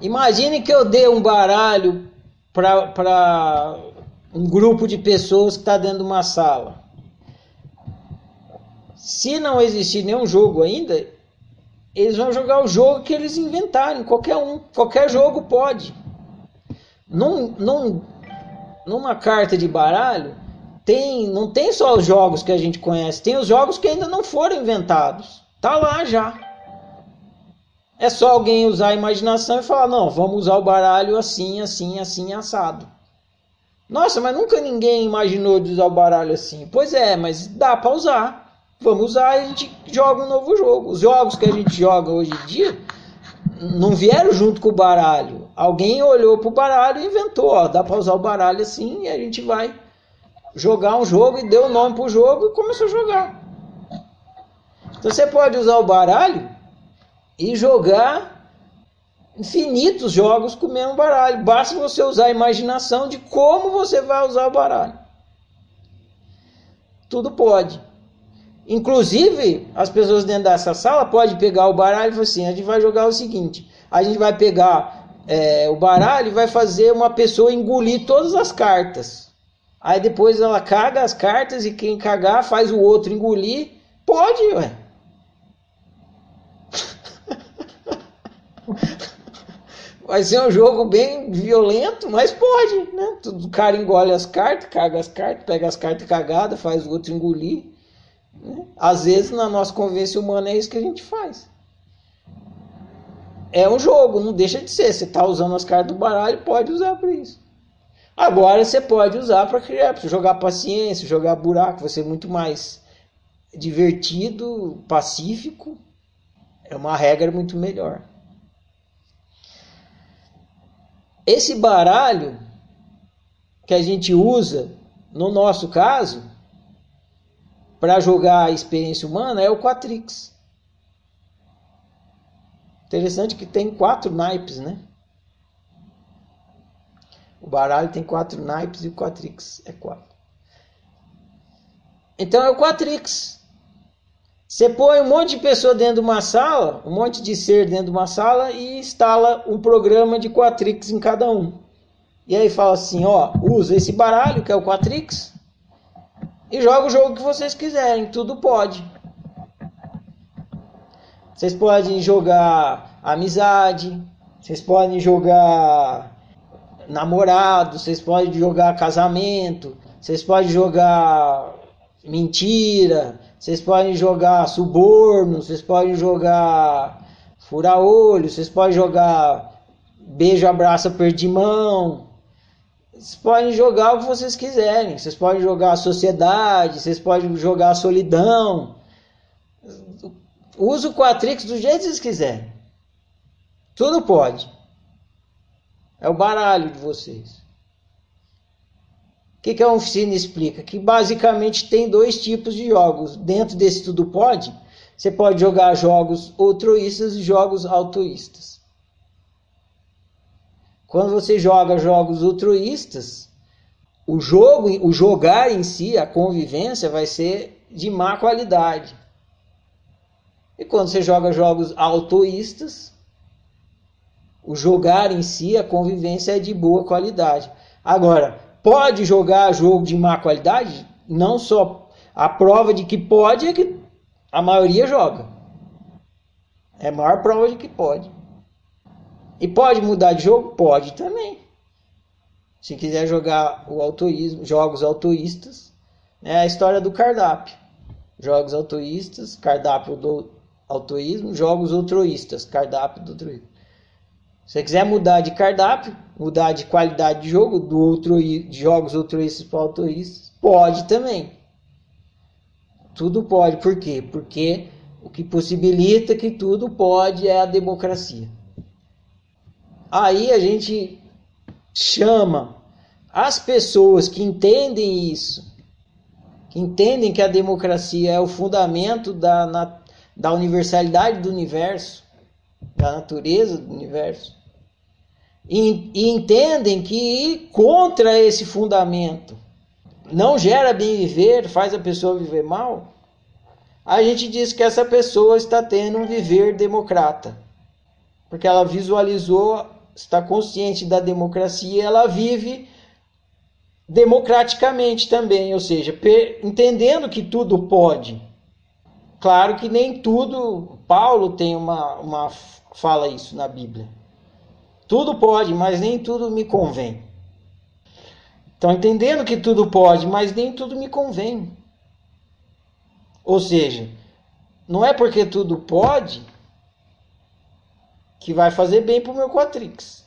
Imagine que eu dê um baralho para um grupo de pessoas que está dentro de uma sala. Se não existir nenhum jogo ainda, eles vão jogar o jogo que eles inventarem, qualquer um, qualquer jogo pode. Num, num, numa carta de baralho, tem, não tem só os jogos que a gente conhece, tem os jogos que ainda não foram inventados. Tá lá já. É só alguém usar a imaginação e falar: não, vamos usar o baralho assim, assim, assim, assado. Nossa, mas nunca ninguém imaginou de usar o baralho assim. Pois é, mas dá para usar. Vamos usar e a gente joga um novo jogo. Os jogos que a gente joga hoje em dia não vieram junto com o baralho. Alguém olhou pro baralho e inventou, ó, dá para usar o baralho assim e a gente vai jogar um jogo e deu o nome pro jogo e começou a jogar. Então você pode usar o baralho e jogar infinitos jogos com o mesmo baralho. Basta você usar a imaginação de como você vai usar o baralho. Tudo pode. Inclusive, as pessoas dentro dessa sala podem pegar o baralho e falar assim: a gente vai jogar o seguinte: a gente vai pegar é, o baralho e vai fazer uma pessoa engolir todas as cartas. Aí depois ela caga as cartas e quem cagar faz o outro engolir. Pode, ué. Vai ser um jogo bem violento, mas pode, né? O cara engole as cartas, caga as cartas, pega as cartas cagadas, faz o outro engolir. Né? Às vezes, na nossa convivência humana, é isso que a gente faz. É um jogo, não deixa de ser. Você está usando as cartas do baralho, pode usar para isso. Agora você pode usar para criar, jogar paciência, jogar buraco, vai ser muito mais divertido, pacífico. É uma regra muito melhor. Esse baralho que a gente usa, no nosso caso, para jogar a experiência humana é o Quatrix. Interessante que tem quatro naipes, né? O baralho tem quatro naipes e o Quatrix é quatro. Então é o Quatrix. Você põe um monte de pessoa dentro de uma sala, um monte de ser dentro de uma sala e instala um programa de Quatrix em cada um. E aí fala assim, ó, usa esse baralho que é o Quatrix e joga o jogo que vocês quiserem, tudo pode. Vocês podem jogar amizade, vocês podem jogar namorado, vocês podem jogar casamento, vocês podem jogar mentira, vocês podem jogar suborno, vocês podem jogar fura-olho, vocês podem jogar beijo, abraço, mão. Vocês podem jogar o que vocês quiserem. Vocês podem jogar a sociedade, vocês podem jogar a solidão. Use o Quatrix do jeito que vocês quiserem. Tudo pode. É o baralho de vocês que, que a oficina explica? Que basicamente tem dois tipos de jogos. Dentro desse tudo pode, você pode jogar jogos altruístas e jogos autoístas. Quando você joga jogos altruístas, o jogo, o jogar em si, a convivência vai ser de má qualidade. E quando você joga jogos autoístas, o jogar em si, a convivência é de boa qualidade. Agora, pode jogar jogo de má qualidade, não só a prova de que pode é que a maioria joga. É a maior prova de que pode. E pode mudar de jogo? Pode também. Se quiser jogar o autoísmo, jogos autoístas, é a história do cardápio. Jogos autoístas, cardápio do autoísmo, jogos altruístas, cardápio do altruísmo. Se você quiser mudar de cardápio, mudar de qualidade de jogo, do outro, de jogos altruístas para altruístas, pode também. Tudo pode. Por quê? Porque o que possibilita que tudo pode é a democracia. Aí a gente chama as pessoas que entendem isso, que entendem que a democracia é o fundamento da, na, da universalidade do universo, da natureza do universo, e, e entendem que ir contra esse fundamento não gera bem viver, faz a pessoa viver mal, a gente diz que essa pessoa está tendo um viver democrata, porque ela visualizou está consciente da democracia, ela vive democraticamente também, ou seja, entendendo que tudo pode. Claro que nem tudo, Paulo tem uma, uma fala isso na Bíblia. Tudo pode, mas nem tudo me convém. Então, entendendo que tudo pode, mas nem tudo me convém. Ou seja, não é porque tudo pode que vai fazer bem para o meu quatrix.